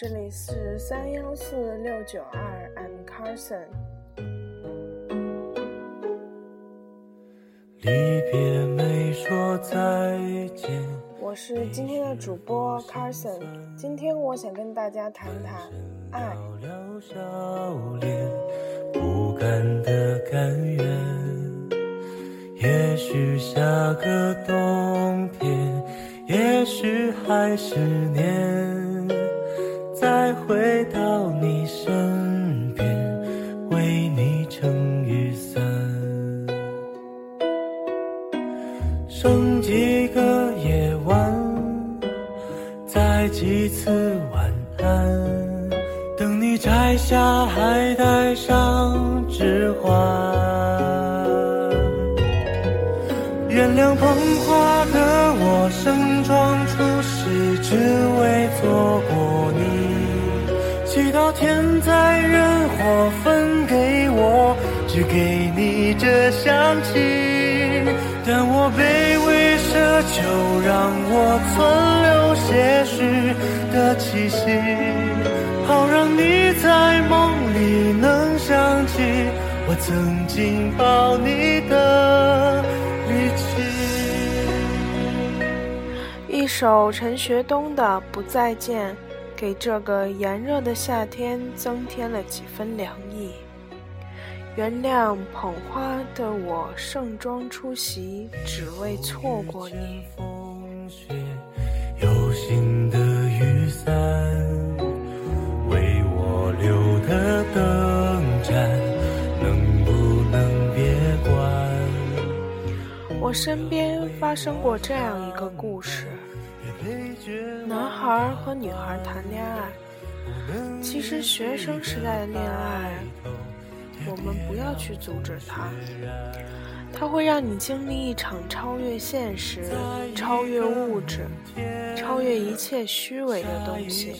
这里是三幺四六九二，I'm Carson。离别没说再见。我是今天的主播 Carson，今天我想跟大家谈谈爱。不甘的甘愿，也许下个冬天，也许还是年。再回到你身边，为你撑雨伞，剩几个夜晚，再几次晚安，这香气。但我卑微奢求，让我存留些许的气息，好让你在梦里能想起我曾经抱你的力气。一首陈学冬的《不再见》。给这个炎热的夏天增添了几分凉意。原谅捧花的我盛装出席，只为错过你。有心的雨伞，为我留的灯盏，能不能别关？我身边发生过这样一个故事。男孩和女孩谈恋爱，其实学生时代的恋爱，我们不要去阻止他，他会让你经历一场超越现实、超越物质、超越一切虚伪的东西，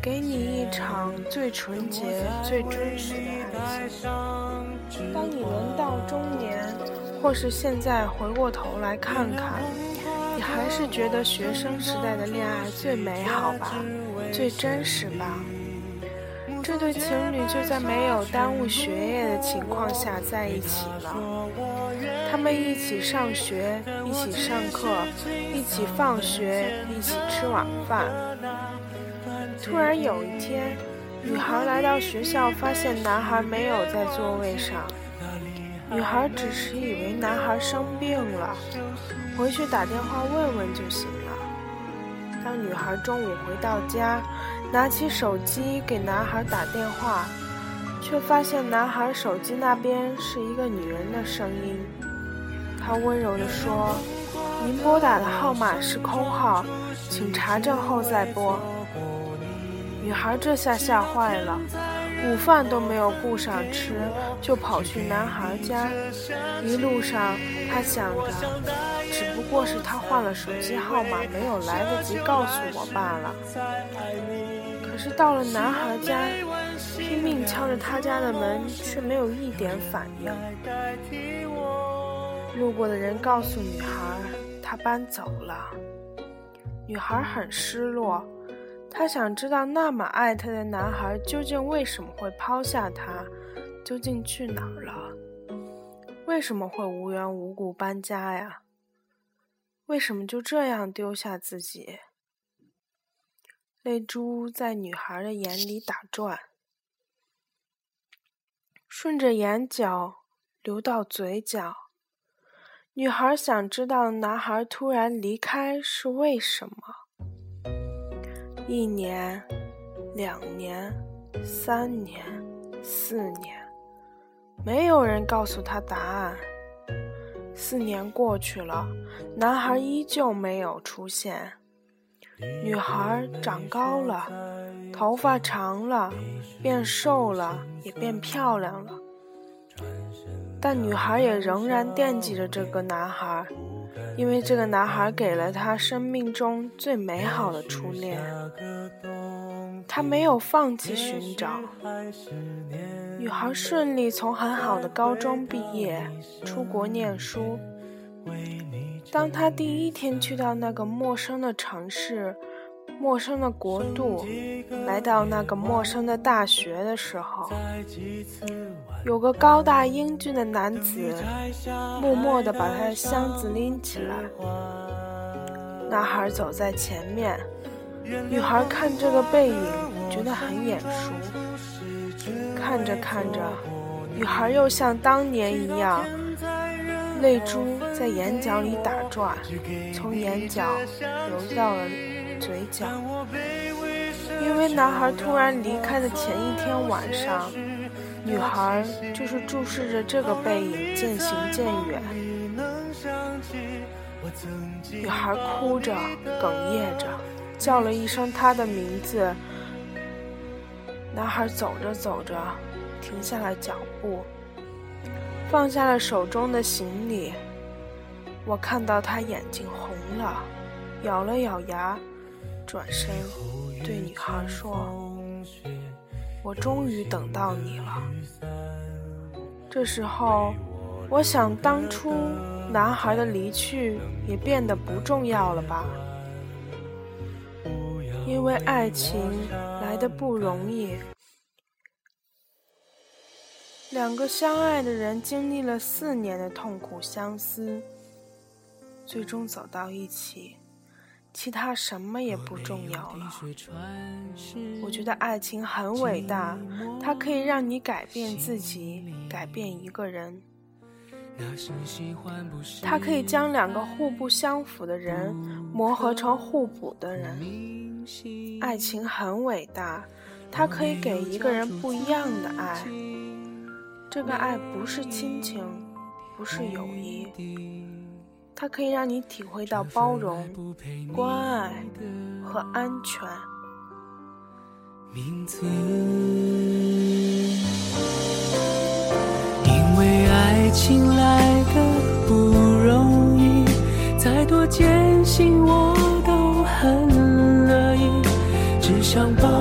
给你一场最纯洁、最真实的爱情。当你人到中年，或是现在回过头来看看。你还是觉得学生时代的恋爱最美好吧，最真实吧？这对情侣就在没有耽误学业的情况下在一起了。他们一起上学，一起上课，一起放学，一起吃晚饭。突然有一天，女孩来到学校，发现男孩没有在座位上。女孩只是以为男孩生病了，回去打电话问问就行了。当女孩中午回到家，拿起手机给男孩打电话，却发现男孩手机那边是一个女人的声音。她温柔地说：“您拨打的号码是空号，请查证后再拨。”女孩这下吓坏了。午饭都没有顾上吃，就跑去男孩家。一路上，他想着，只不过是他换了手机号码，没有来得及告诉我罢了。可是到了男孩家，拼命敲着他家的门，却没有一点反应。路过的人告诉女孩，他搬走了。女孩很失落。他想知道那么爱他的男孩究竟为什么会抛下他，究竟去哪儿了？为什么会无缘无故搬家呀？为什么就这样丢下自己？泪珠在女孩的眼里打转，顺着眼角流到嘴角。女孩想知道男孩突然离开是为什么。一年，两年，三年，四年，没有人告诉他答案。四年过去了，男孩依旧没有出现。女孩长高了，头发长了，变瘦了，也变漂亮了。但女孩也仍然惦记着这个男孩。因为这个男孩给了他生命中最美好的初恋，他没有放弃寻找。女孩顺利从很好的高中毕业，出国念书。当她第一天去到那个陌生的城市，陌生的国度，来到那个陌生的大学的时候，有个高大英俊的男子，默默地把他的箱子拎起来。男孩走在前面，女孩看这个背影，觉得很眼熟。看着看着，女孩又像当年一样，泪珠在眼角里打转，从眼角流到了嘴角。因为男孩突然离开的前一天晚上，女孩就是注视着这个背影渐行渐远。女孩哭着，哽咽着，叫了一声他的名字。男孩走着走着，停下了脚步，放下了手中的行李。我看到他眼睛红了，咬了咬牙，转身对女孩说：“我终于等到你了。”这时候，我想当初男孩的离去也变得不重要了吧。因为爱情来的不容易，两个相爱的人经历了四年的痛苦相思，最终走到一起，其他什么也不重要了。我觉得爱情很伟大，它可以让你改变自己，改变一个人。它可以将两个互不相符的人磨合成互补的人。爱情很伟大，它可以给一个人不一样的爱。这个爱不是亲情，不是友谊，它可以让你体会到包容、关爱和安全。名字，因为爱情来的不容易，再多艰辛我都很。想抱着你，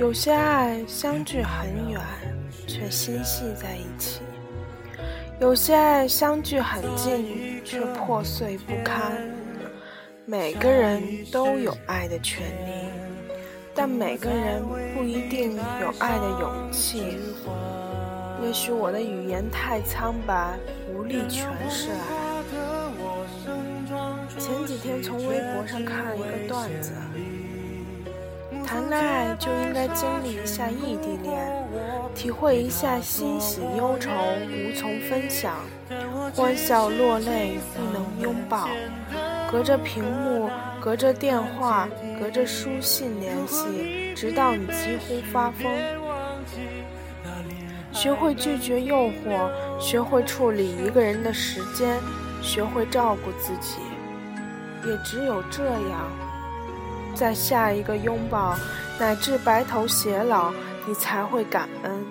有些爱相距很远，却心系在一起；有些爱相距很近，却破碎不堪。每个人都有爱的权利，但每个人不一定有爱的勇气。也许我的语言太苍白，无力诠释爱。前几天从微博上看了一个段子：谈恋爱就应该经历一下异地恋，体会一下欣喜忧愁无从分享，欢笑落泪不能拥抱，隔着屏幕，隔着电话，隔着书信联系，直到你几乎发疯。学会拒绝诱惑，学会处理一个人的时间，学会照顾自己。也只有这样，在下一个拥抱乃至白头偕老，你才会感恩。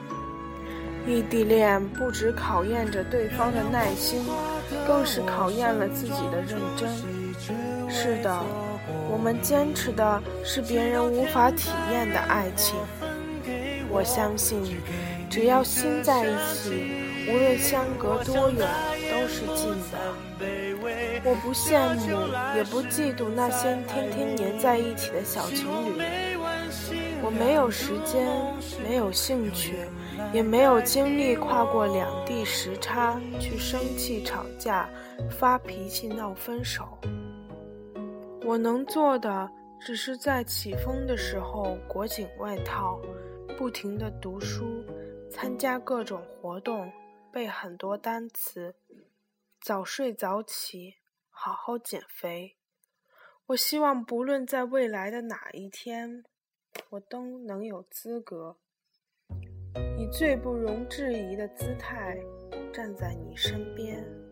异地恋不只考验着对方的耐心，更是考验了自己的认真。是的，我们坚持的是别人无法体验的爱情。我相信，只要心在一起，无论相隔多远，都是近的。我不羡慕，也不嫉妒那些天天黏在一起的小情侣。我没有时间，没有兴趣，也没有精力跨过两地时差去生气吵架、发脾气闹分手。我能做的，只是在起风的时候裹紧外套，不停地读书，参加各种活动，背很多单词，早睡早起。好好减肥。我希望，不论在未来的哪一天，我都能有资格，以最不容置疑的姿态站在你身边。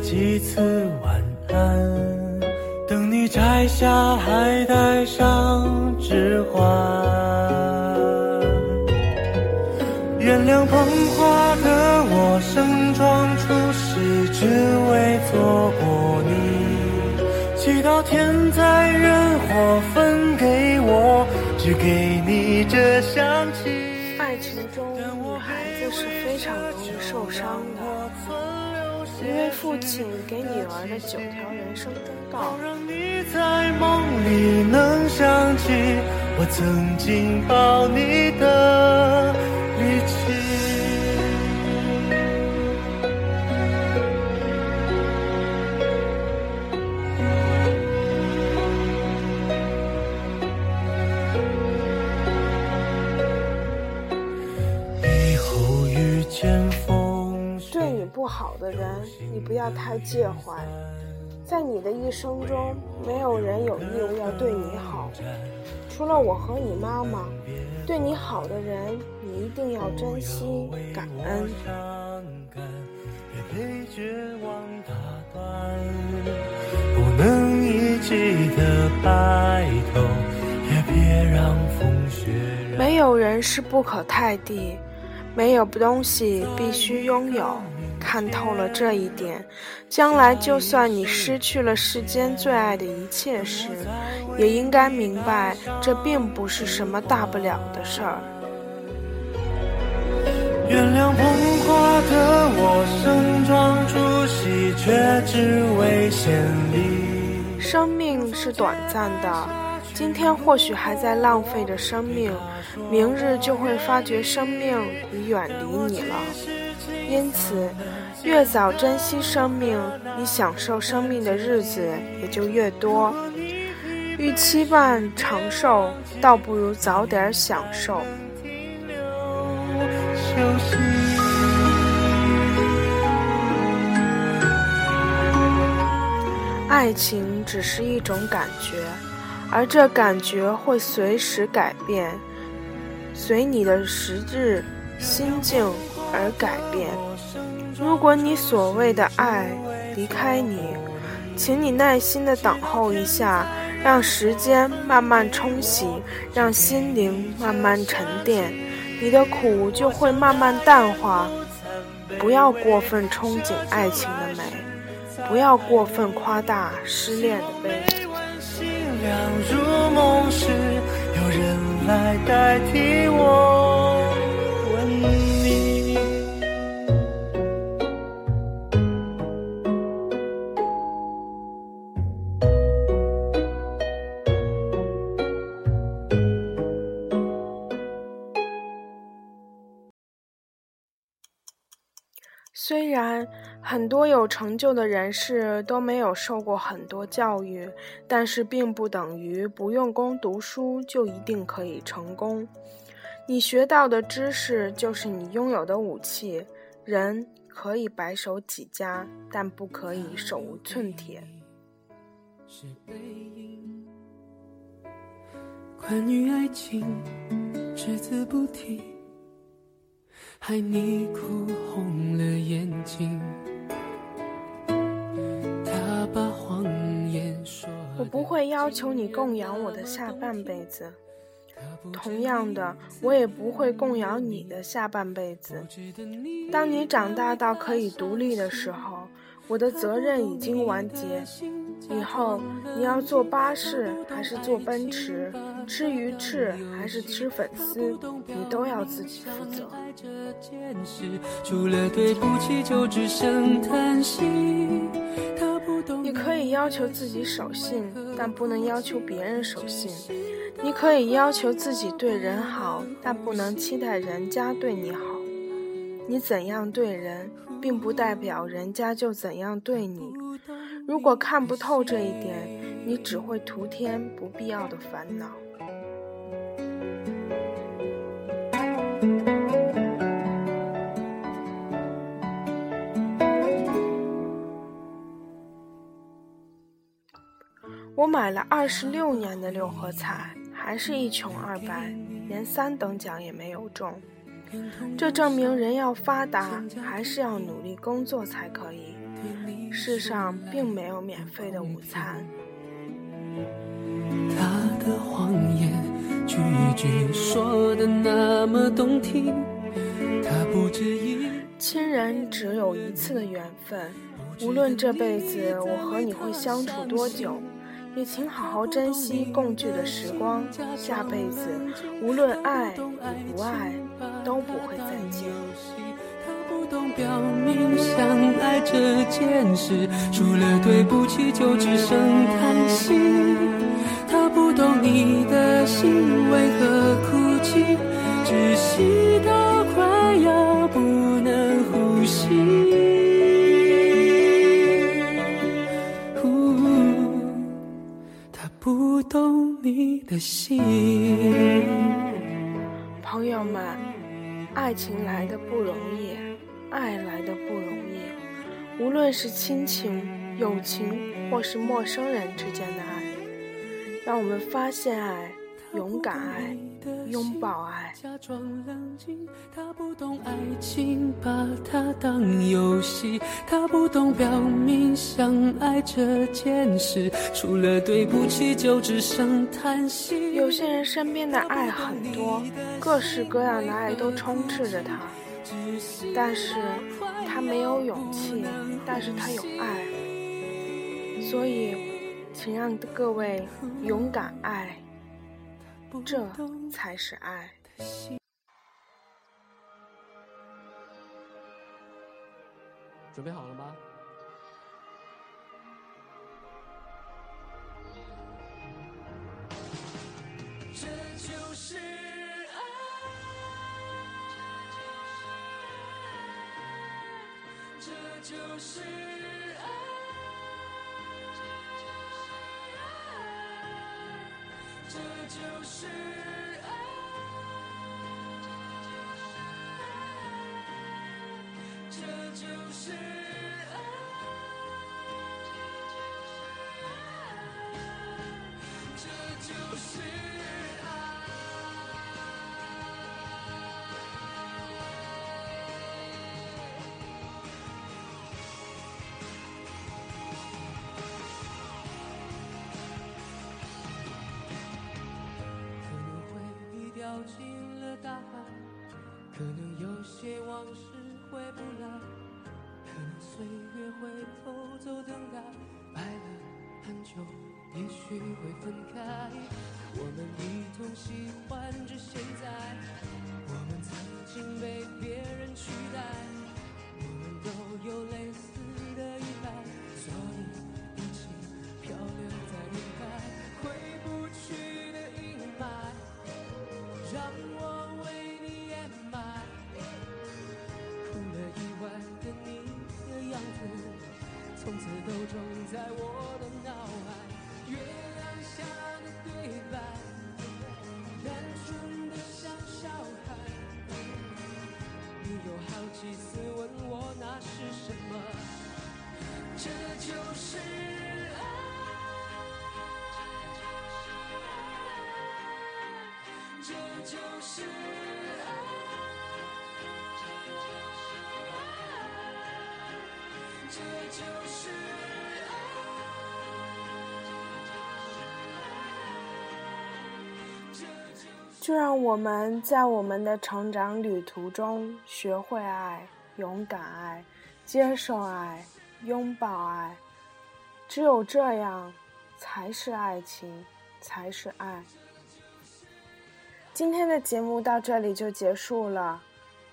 几次晚安。等你摘下，还带上指环。原谅捧花的我，盛装出席，只为错过你。祈祷天灾人祸分给我，只给你这香气。爱情中，女孩子是非常容易受伤的。父亲给女儿的九条人生忠告：让你在梦里能想起我曾经抱你的不要太介怀。在你的一生中，没有人有义务要对你好，除了我和你妈妈。对你好的人，你一定要珍惜、感恩。不能一记的白头，也别让风雪。没有人是不可泰地，没有东西必须拥有。看透了这一点，将来就算你失去了世间最爱的一切时，也应该明白这并不是什么大不了的事儿。原谅捧花的我，盛装出席，却只为献礼。生命是短暂的，今天或许还在浪费着生命，明日就会发觉生命已远离你了。因此，越早珍惜生命，你享受生命的日子也就越多。与期盼长寿，倒不如早点享受。爱情只是一种感觉，而这感觉会随时改变，随你的时日心境而改变。如果你所谓的爱离开你，请你耐心的等候一下，让时间慢慢冲洗，让心灵慢慢沉淀，你的苦就会慢慢淡化。不要过分憧憬爱情的美，不要过分夸大失恋的悲。虽然很多有成就的人士都没有受过很多教育，但是并不等于不用功读书就一定可以成功。你学到的知识就是你拥有的武器。人可以白手起家，但不可以手无寸铁。关于爱情，只字不提。害你哭红了眼睛。我不会要求你供养我的下半辈子，同样的，我也不会供养你的下半辈子。当你长大到可以独立的时候，我的责任已经完结。以后你要坐巴士还是坐奔驰，吃鱼翅还是吃粉丝，你都要自己负责。你可以要求自己守信，但不能要求别人守信；你可以要求自己对人好，但不能期待人家对你好。你怎样对人，并不代表人家就怎样对你。如果看不透这一点，你只会徒添不必要的烦恼。买了二十六年的六合彩，还是一穷二白，连三等奖也没有中。这证明人要发达，还是要努力工作才可以。世上并没有免费的午餐。他的谎言句句说的那么动听，他不止一。亲人只有一次的缘分，无论这辈子我和你会相处多久，也请好好珍惜共聚的时光。下辈子无论爱与不爱，都不会再见。懂表明相爱这件事，除了对不起就只剩叹息。他不懂你的心为何哭泣，窒息到快要不的心。朋友们，爱情来的不容易。爱来的不容易，无论是亲情、友情，或是陌生人之间的爱，让我们发现爱，勇敢爱，拥抱爱。假装冷静，他不懂爱情，把它当游戏。他不懂表明相爱这件事，除了对不起就只剩叹息。有些人身边的爱很多，各式各样的爱都充斥着他。但是他没有勇气，但是他有爱，所以，请让各位勇敢爱，这才是爱。准备好了吗？这就是爱。这就是这就是爱这就是爱这就是可能有些往事回不来，可能岁月会偷走等待，爱了很久，也许会分开。我们一同喜欢着现在，我们曾经被在我的脑海。月亮下的对白，单纯的像小孩。你有好几次问我那是什么，这就是爱。这就是爱，这就是爱就让我们在我们的成长旅途中学会爱、勇敢爱、接受爱、拥抱爱。只有这样，才是爱情，才是爱。今天的节目到这里就结束了，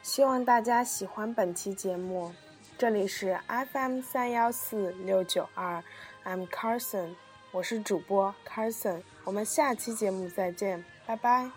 希望大家喜欢本期节目。这里是 FM 三幺四六九二，I'm Carson，我是主播 Carson，我们下期节目再见，拜拜。